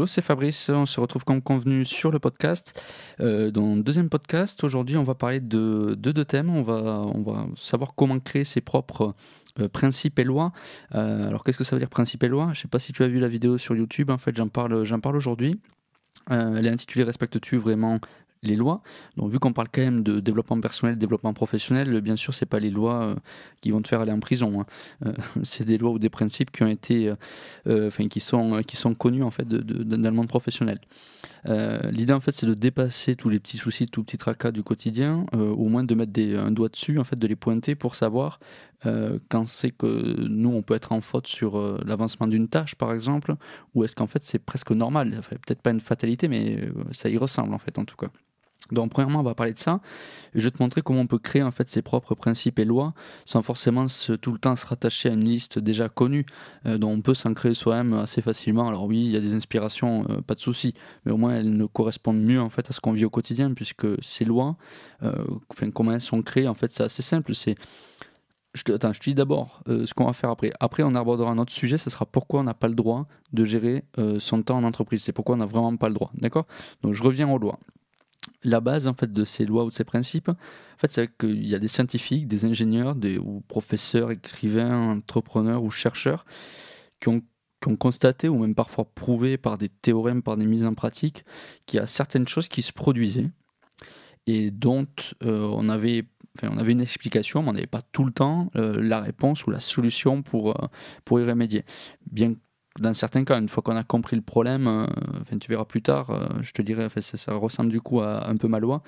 Hello, c'est Fabrice. On se retrouve comme convenu sur le podcast. Euh, dans le deuxième podcast, aujourd'hui, on va parler de, deux thèmes. On va, on va savoir comment créer ses propres euh, principes et lois. Euh, alors, qu'est-ce que ça veut dire principes et lois? Je ne sais pas si tu as vu la vidéo sur YouTube. En fait, j'en parle, j'en parle aujourd'hui. elle est intitulée Respectes-tu vraiment les lois. Donc, vu qu'on parle quand même de développement personnel, développement professionnel, bien sûr, c'est pas les lois euh, qui vont te faire aller en prison. Hein. Euh, c'est des lois ou des principes qui ont été, euh, qui sont, connus en fait dans le monde professionnel. L'idée en fait, c'est de dépasser tous les petits soucis, tous les petits tracas du quotidien, au moins de mettre un doigt dessus, en fait, de les pointer pour savoir quand c'est que nous on peut être en faute sur l'avancement d'une tâche, par exemple, ou est-ce qu'en fait c'est presque normal. Peut-être pas une fatalité, mais ça y ressemble en fait, en tout cas. Donc premièrement, on va parler de ça. Je vais te montrer comment on peut créer en fait ses propres principes et lois sans forcément tout le temps se rattacher à une liste déjà connue euh, dont on peut s'en créer soi-même assez facilement. Alors oui, il y a des inspirations, euh, pas de souci, mais au moins elles ne correspondent mieux en fait à ce qu'on vit au quotidien puisque ces lois, euh, comment elles sont créées en fait, c'est assez simple. C'est je te, attends, je te dis d'abord ce qu'on va faire après. Après, on abordera un autre sujet, ce sera pourquoi on n'a pas le droit de gérer son temps en entreprise. C'est pourquoi on n'a vraiment pas le droit. D'accord? Donc, je reviens aux lois la base en fait de ces lois ou de ces principes, en fait, c'est qu'il y a des scientifiques, des ingénieurs, des ou professeurs, écrivains, entrepreneurs ou chercheurs qui ont, constaté ou même parfois prouvé par des théorèmes, par des mises en pratique, qu'il y a certaines choses qui se produisaient et dont euh, on avait on avait une explication, mais on n'avait pas tout le temps euh, la réponse ou la solution pour, euh, pour y remédier. Dans certains cas, une fois qu'on a compris le problème, euh, enfin, tu verras plus tard, euh, je te dirai, enfin, ça, ressemble du coup à un peu ma loi.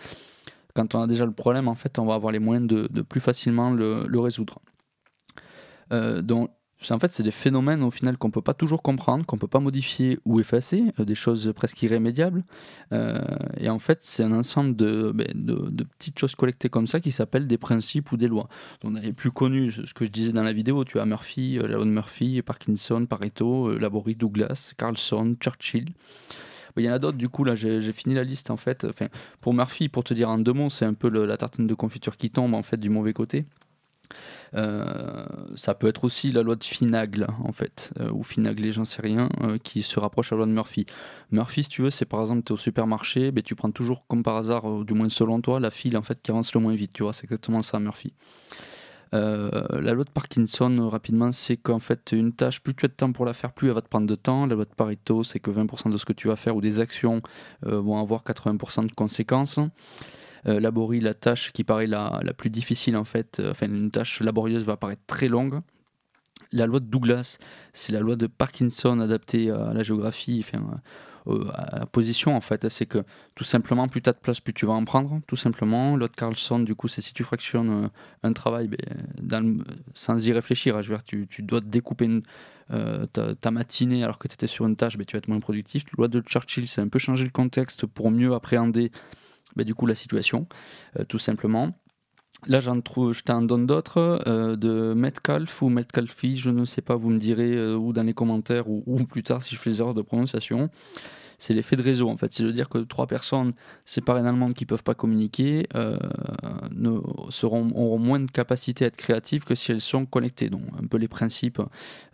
Quand on a déjà le problème, en fait, on va avoir les moyens de, plus facilement le, résoudre. Euh, donc, en fait, c'est des phénomènes au final qu'on ne peut pas toujours comprendre, qu'on ne peut pas modifier ou effacer, euh, des choses presque irrémédiables. Euh, et en fait, c'est un ensemble ben, de, petites choses collectées comme ça qui s'appellent des principes ou des lois. Donc, les plus connus, ce que je disais dans la vidéo, tu as Murphy, euh, la Murphy, Parkinson, Pareto, Laborie, Douglas, Carlson, Churchill. Il y en a d'autres, du coup, là, j'ai fini la liste, en fait. Pour Murphy, pour te dire en deux mots, c'est un peu la tartine de confiture qui tombe, en fait, du mauvais côté. Euh, ça peut être aussi la loi de Finagle, en fait, euh, ou Finagle, j'en sais rien, euh, qui se rapproche à la loi de Murphy. Murphy, si tu veux, c'est par exemple, tu es au supermarché, ben, tu prends toujours, comme par hasard, du moins selon toi, la file en fait, qui avance le moins vite, tu vois, c'est exactement ça, Murphy. la loi de Parkinson, rapidement, c'est qu'en fait, une tâche, plus tu as de temps pour la faire, plus elle va te prendre de temps. La loi de Pareto, c'est que 20% de ce que tu vas faire ou des actions vont avoir 80% de conséquences. Euh, laborie la tâche qui paraît la, la, plus difficile en fait, euh, enfin une tâche laborieuse va paraître très longue. La loi de Douglas, c'est la loi de Parkinson adaptée à la géographie, enfin, euh, à la position en fait. C'est que tout simplement, plus tu as de place, plus tu vas en prendre, tout simplement. L'autre Carlson, du coup, c'est si tu fractionnes un travail ben, sans y réfléchir, hein, je veux dire, tu, tu dois découper ta, matinée alors que tu étais sur une tâche, ben, tu vas être moins productif. La loi de Churchill, c'est un peu changer le contexte pour mieux appréhender bah, du coup la situation, euh, tout simplement. Là, j'en trouve, je t'en donne d'autres, euh, de Metcalf ou Metcalfi, je ne sais pas, vous me direz, euh, ou dans les commentaires, ou, plus tard si je fais des erreurs de prononciation. C'est l'effet de réseau, en fait. C'est de dire que trois personnes séparées monde qui ne peuvent pas communiquer seront, auront moins de capacité à être créatives que si elles sont connectées. Donc, un peu les principes.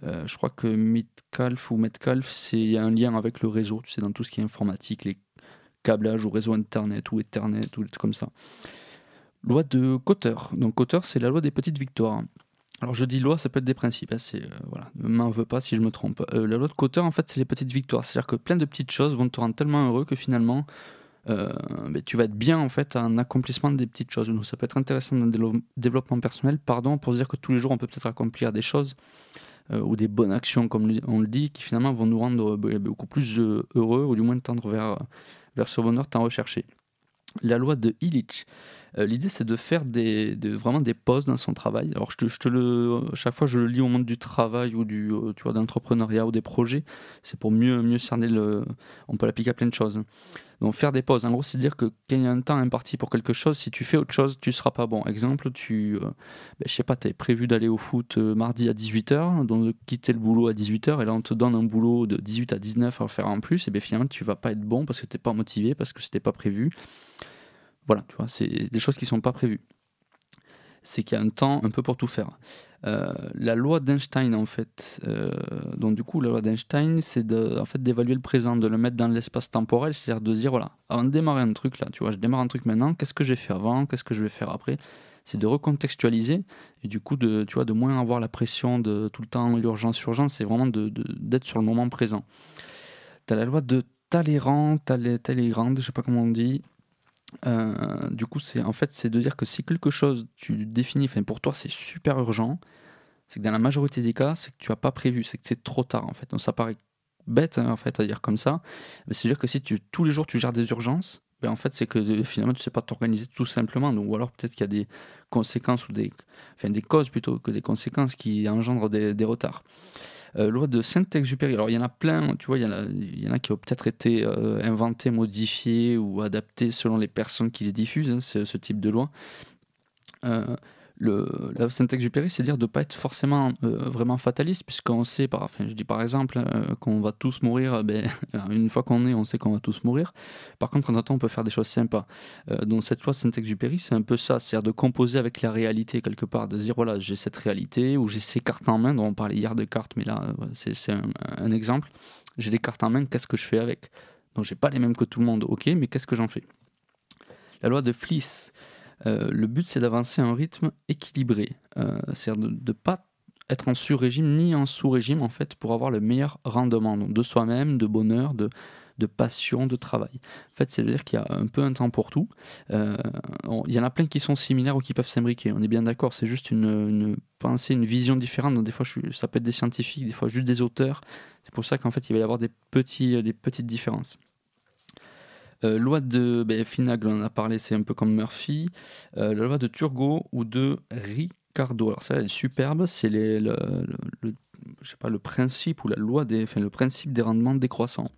je crois que Metcalf ou Metcalf, c'est un lien avec le réseau, tu sais, dans tout ce qui est informatique, les câblage ou réseau Internet ou Ethernet ou des trucs comme ça. Loi de Cotter. Donc Cotter, c'est la loi des petites victoires. Alors je dis loi, ça peut être des principes. Hein, c'est euh, voilà, ne m'en veux pas si je me trompe. Euh, la loi de Cotter, en fait, c'est les petites victoires. C'est-à-dire que plein de petites choses vont te rendre tellement heureux que finalement, euh, ben, tu vas être bien en fait en accomplissement des petites choses. Donc ça peut être intéressant dans le développement personnel, pardon, pour se dire que tous les jours on peut peut-être accomplir des choses ou des bonnes actions, comme on le dit, qui finalement vont nous rendre beaucoup plus heureux ou du moins tendre vers vers ce bonheur tant recherché. La loi de Illich. Euh, l'idée, c'est de faire vraiment des pauses dans son travail. Alors, je te, le, chaque fois, je le lis au monde du travail ou du, euh, tu vois, d'entrepreneuriat ou des projets. C'est pour mieux, mieux cerner le. On peut l'appliquer à plein de choses. Donc faire des pauses, en gros, c'est dire que quand il y a un temps imparti pour quelque chose, si tu fais autre chose, tu seras pas bon. Exemple, tu, euh, ben, sais pas, tu es prévu d'aller au foot euh, mardi à 18h, donc de quitter le boulot à 18h, et là on te donne un boulot de 18 à 19 à faire en plus, et bien finalement tu vas pas être bon parce que tu n'es pas motivé, parce que c'était pas prévu. Voilà, tu vois, c'est des choses qui sont pas prévues. c'est qu'il y a un temps un peu pour tout faire. Euh, la loi d'Einstein, en fait, euh, donc du coup, la loi d'Einstein, c'est de, en fait, d'évaluer le présent, de le mettre dans l'espace temporel, c'est-à-dire de dire, voilà, avant de démarrer un truc là, tu vois, je démarre un truc maintenant, qu'est-ce que j'ai fait avant, qu'est-ce que je vais faire après? C'est de recontextualiser et du coup, de, tu vois, de moins avoir la pression de tout le temps, l'urgence, urgence, c'est vraiment de, d'être sur le moment présent. Tu as la loi de Talleyrand, Talleyrand, je sais pas comment on dit, euh, du coup, c'est en fait, c'est de dire que si quelque chose tu définis, enfin pour toi c'est super urgent, c'est que dans la majorité des cas, c'est que tu as pas prévu, c'est que c'est trop tard en fait. Donc ça paraît bête hein, en fait à dire comme ça, mais c'est dire que si tu tous les jours tu gères des urgences, ben en fait c'est que euh, finalement tu sais pas t'organiser tout simplement. Donc ou alors peut-être qu'il y a des conséquences ou des, enfin des causes plutôt que des conséquences qui engendrent des retards. Euh, loi de Saint-Exupéry. Alors il y en a plein, tu vois, il y en a, y en a qui ont peut-être été euh, inventés, modifiés ou adaptés selon les personnes qui les diffusent, hein, ce, type de loi. Euh, le, la Saint-Exupéry, c'est dire de ne pas être forcément euh, vraiment fataliste, puisqu'on sait, par, enfin, je dis par exemple, euh, qu'on va tous mourir, euh, ben, une fois qu'on est, on sait qu'on va tous mourir. Par contre, quand on peut faire des choses sympas. donc cette loi de Saint-Exupéry, c'est un peu ça, c'est-à-dire de composer avec la réalité quelque part, de dire voilà, j'ai cette réalité, ou j'ai ces cartes en main, dont on parlait hier de cartes, mais là, c'est un, un exemple. J'ai des cartes en main, qu'est-ce que je fais avec? Donc j'ai pas les mêmes que tout le monde, ok, mais qu'est-ce que j'en fais? La loi de Fliss, euh, le but, c'est d'avancer à un rythme équilibré. Euh, c'est-à-dire de ne pas être en sur-régime ni en sous-régime, en fait, pour avoir le meilleur rendement de soi-même, de bonheur, de, de passion, de travail. En fait, c'est-à-dire qu'il y a un peu un temps pour tout. Euh, il y en a plein qui sont similaires ou qui peuvent s'imbriquer. On est bien d'accord, c'est juste une, pensée, une vision différente. Donc, des fois, ça peut être des scientifiques, des fois juste des auteurs. C'est pour ça qu'en fait, il va y avoir des, petits, des petites différences. Euh, loi de ben, on en a parlé, c'est un peu comme Murphy. Euh, la loi de Turgot ou de Ricardo. Alors ça, elle est superbe. C'est le, le, je sais pas, le principe ou la loi des, enfin, le principe des rendements décroissants.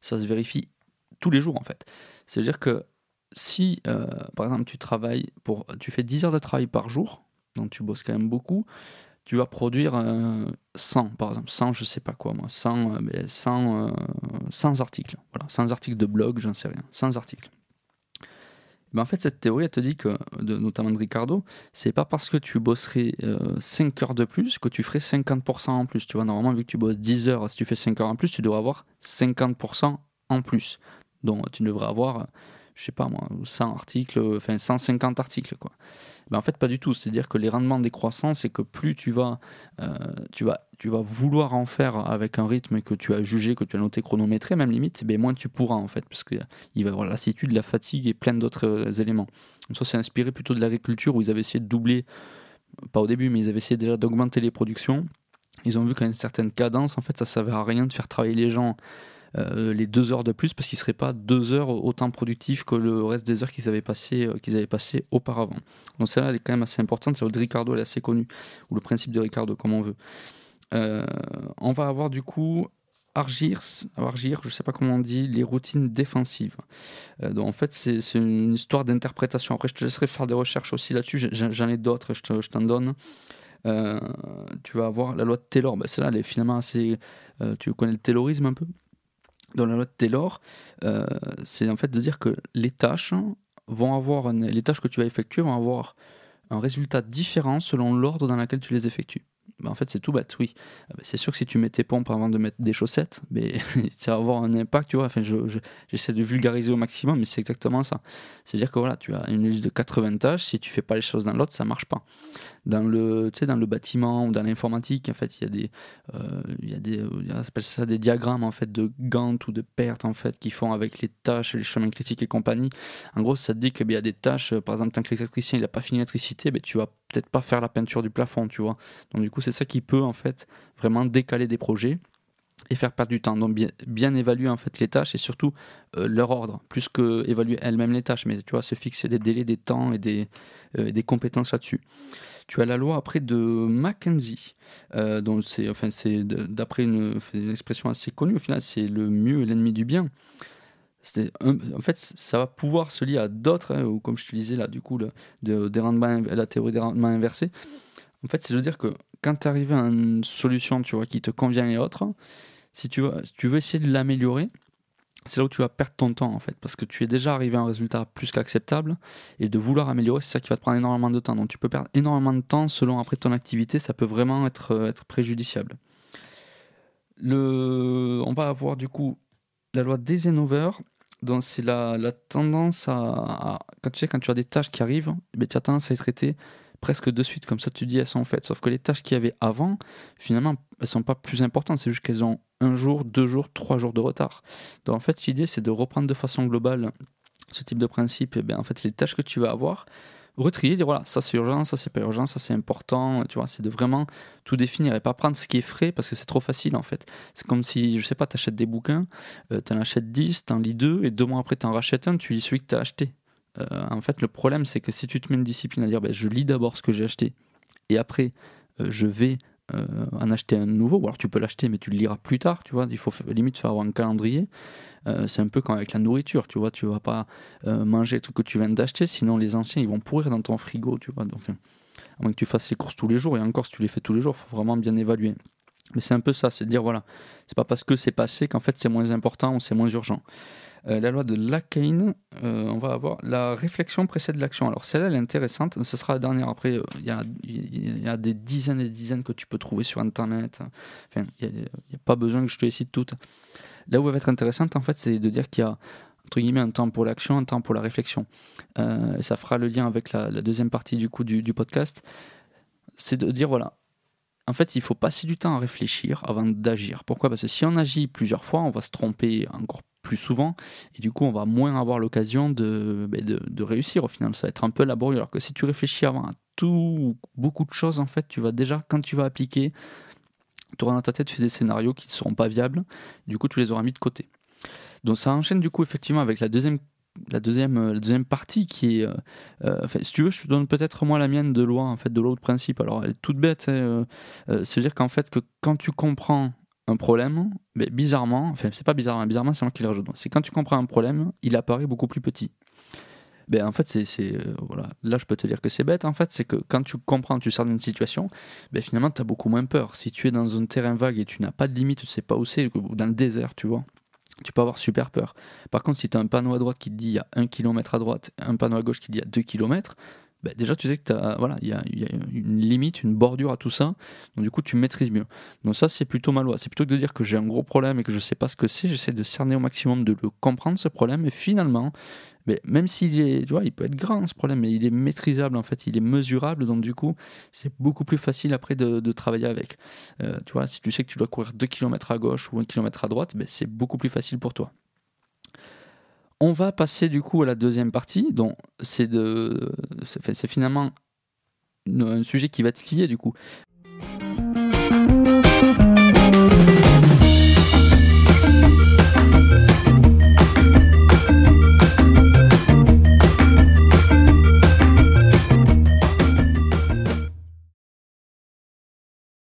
Ça se vérifie tous les jours en fait. C'est-à-dire que si, euh, par exemple, tu travailles pour, tu fais 10 heures de travail par jour, donc tu bosses quand même beaucoup, tu vas produire 100, par exemple, 100, je sais pas quoi, moi, 100, 100, 100 articles, voilà, 100 articles de blog, j'en sais rien, 100 articles. Ben en fait, cette théorie, elle te dit que, notamment de Ricardo, c'est pas parce que tu bosserais 5 heures de plus que tu ferais 50% en plus. Tu vois, normalement, vu que tu bosses 10 heures, si tu fais 5 heures en plus, tu devrais avoir 50% en plus. Donc, tu devrais avoir, je sais pas moi, 100 articles, enfin 150 articles, quoi. Ben, en fait, pas du tout. C'est-à-dire que les rendements décroissants, c'est que plus tu vas, euh, tu, vas, tu vas vouloir en faire avec un rythme que tu as jugé, que tu as noté chronométré, même limite, ben, moins tu pourras en fait, parce qu'il va y avoir la lassitude, la fatigue et plein d'autres euh, éléments. Donc, ça, c'est inspiré plutôt de l'agriculture où ils avaient essayé de doubler, pas au début, mais ils avaient essayé déjà d'augmenter les productions. Ils ont vu qu'à une certaine cadence, en fait, ça ne servait à rien de faire travailler les gens euh, les deux heures de plus parce qu'ils ne seraient pas deux heures autant productifs que le reste des heures qu'ils avaient passées euh, qu'ils avaient passé auparavant. Donc celle-là, elle est quand même assez importante. Celle de Ricardo, elle est assez connue, ou le principe de Ricardo, comme on veut. Euh, on va avoir du coup Argir, Argir, je ne sais pas comment on dit, les routines défensives. donc en fait, c'est une histoire d'interprétation. Après, je te laisserai faire des recherches aussi là-dessus. J'en ai d'autres, je t'en donne. tu vas avoir la loi de Taylor. Ben, Celle-là, elle est finalement assez. tu connais le taylorisme un peu? Dans la loi de Taylor, euh, c'est en fait de dire que les tâches vont avoir les tâches que tu vas effectuer vont avoir un résultat différent selon l'ordre dans lequel tu les effectues. Bah, en fait, c'est tout bête, oui. Ah, bah, c'est sûr que si tu mets tes pompes avant de mettre des chaussettes, mais ça va avoir un impact, tu vois. Enfin, j'essaie de vulgariser au maximum, mais c'est exactement ça. C'est-à-dire que voilà, tu as une liste de 80 tâches, si tu fais pas les choses dans l'autre, ça marche pas. Dans le, tu sais, dans le bâtiment ou dans l'informatique, en fait, il y a des, euh, il y a des, on appelle ça des diagrammes en fait de Gantt ou de pertes en fait qui font avec les tâches, les chemins critiques et compagnie. En gros, ça te dit qu'il y a des tâches, par exemple, tant que l'électricien il a pas fini l'électricité, ben, tu vas peut-être pas faire la peinture du plafond, tu vois. Donc du coup, c'est ça qui peut en fait vraiment décaler des projets et faire perdre du temps. Donc bien, bien évaluer en fait les tâches et surtout euh, leur ordre, plus que évaluer elles-mêmes les tâches, mais tu vois, se fixer des délais, des temps et des, euh, des compétences là-dessus. Tu as la loi après de Mackenzie, euh, c'est enfin d'après une, expression assez connue au final, c'est le mieux est l'ennemi du bien en fait, ça va pouvoir se lier à d'autres, hein, comme je te disais là, du coup, le, de, rendements, la théorie des rendements inversés. En fait, c'est de dire que quand tu arrives à une solution tu vois, qui te convient et autre, si tu, veux, si tu veux essayer de l'améliorer, c'est là où tu vas perdre ton temps en fait, parce que tu es déjà arrivé à un résultat plus qu'acceptable, et de vouloir améliorer, c'est ça qui va te prendre énormément de temps. Donc tu peux perdre énormément de temps selon après ton activité, ça peut vraiment être, euh, préjudiciable. Le... On va avoir du coup la loi d'Eisenhower, donc c'est la, tendance à, Quand tu sais, quand tu as des tâches qui arrivent, eh tu as tendance à les traiter presque de suite, comme ça tu dis elles sont faites. Sauf que les tâches qu'il y avait avant, finalement, elles sont pas plus importantes, c'est juste qu'elles ont un jour, deux jours, trois jours de retard. Donc en fait, l'idée c'est de reprendre de façon globale ce type de principe, et eh bien en fait les tâches que tu vas avoir, retrier, dire voilà, ça c'est urgent, ça c'est pas urgent, ça c'est important, tu vois, c'est de vraiment tout définir et pas prendre ce qui est frais parce que c'est trop facile en fait. C'est comme si, je sais pas, tu achètes des bouquins, euh, tu en achètes 10, tu en lis deux et deux mois après tu en rachètes un, tu lis celui que tu as acheté. Euh, en fait, le problème, c'est que si tu te mets une discipline à dire ben, je lis d'abord ce que j'ai acheté et après euh, je vais euh, en acheter un nouveau, ou alors tu peux l'acheter mais tu le liras plus tard, tu vois, il faut limite faire avoir un calendrier. c'est un peu comme avec la nourriture, tu vois, tu vas pas manger tout que tu viens d'acheter, sinon les anciens ils vont pourrir dans ton frigo, tu vois. Donc, enfin, à moins que tu fasses les courses tous les jours, et encore si tu les fais tous les jours, il faut vraiment bien évaluer. Mais c'est un peu ça, c'est de dire voilà, c'est pas parce que c'est passé qu'en fait c'est moins important ou c'est moins urgent. Euh, la loi de Lacane, euh, on va avoir la réflexion précède l'action. Alors celle-là, elle est intéressante. Ce sera la dernière. Après, euh, il y, a, des dizaines et des dizaines que tu peux trouver sur Internet. Enfin, il n'y a, pas besoin que je te les cite toutes. Là où elle va être intéressante, en fait, c'est de dire qu'il y a entre guillemets un temps pour l'action, un temps pour la réflexion. et ça fera le lien avec la, deuxième partie du coup du podcast. C'est de dire voilà, en fait, il faut passer du temps à réfléchir avant d'agir. Pourquoi? Parce que si on agit plusieurs fois, on va se tromper encore souvent, et du coup on va moins avoir l'occasion de, ben, de, réussir au final, ça va être un peu laborieux, alors que si tu réfléchis avant à tout, beaucoup de choses en fait, tu vas déjà, quand tu vas appliquer, tu auras dans ta tête fait des scénarios qui ne seront pas viables, du coup tu les auras mis de côté. Donc ça enchaîne du coup effectivement avec la deuxième la deuxième, la deuxième partie qui est, euh, euh, si tu veux, je te donne peut-être moi la mienne de loi, en fait, de loi de principe. Alors, elle est toute bête. Hein, euh, C'est-à-dire qu'en fait, que quand tu comprends un problème, mais bizarrement, enfin c'est pas bizarrement, bizarrement c'est moi qui le rajoute. C'est quand tu comprends un problème, il apparaît beaucoup plus petit. Ben, en fait, c'est, euh, voilà. là je peux te dire que c'est bête, en fait, c'est que quand tu comprends, tu sors d'une situation, ben, finalement tu as beaucoup moins peur. Si tu es dans un terrain vague et tu n'as pas de limite, tu sais pas où c'est, ou dans le désert, tu vois, tu peux avoir super peur. Par contre, si tu as un panneau à droite qui te dit il y a 1 km à droite, un panneau à gauche qui dit il y a 2 km, bah, déjà tu sais que voilà, il y, a, une limite, une bordure à tout ça, donc du coup tu maîtrises mieux. Donc ça c'est plutôt ma loi. C'est plutôt que de dire que j'ai un gros problème et que je sais pas ce que c'est, j'essaie de cerner au maximum, de le comprendre ce problème, et finalement, mais même s'il est, tu vois, il peut être grand ce problème, mais il est maîtrisable en fait, il est mesurable, donc du coup c'est beaucoup plus facile après de, travailler avec. Euh, tu vois, si tu sais que tu dois courir 2 km à gauche ou 1 km à droite, ben, c'est beaucoup plus facile pour toi. On va passer du coup à la deuxième partie. Donc c'est de, c'est finalement un sujet qui va être lié du coup.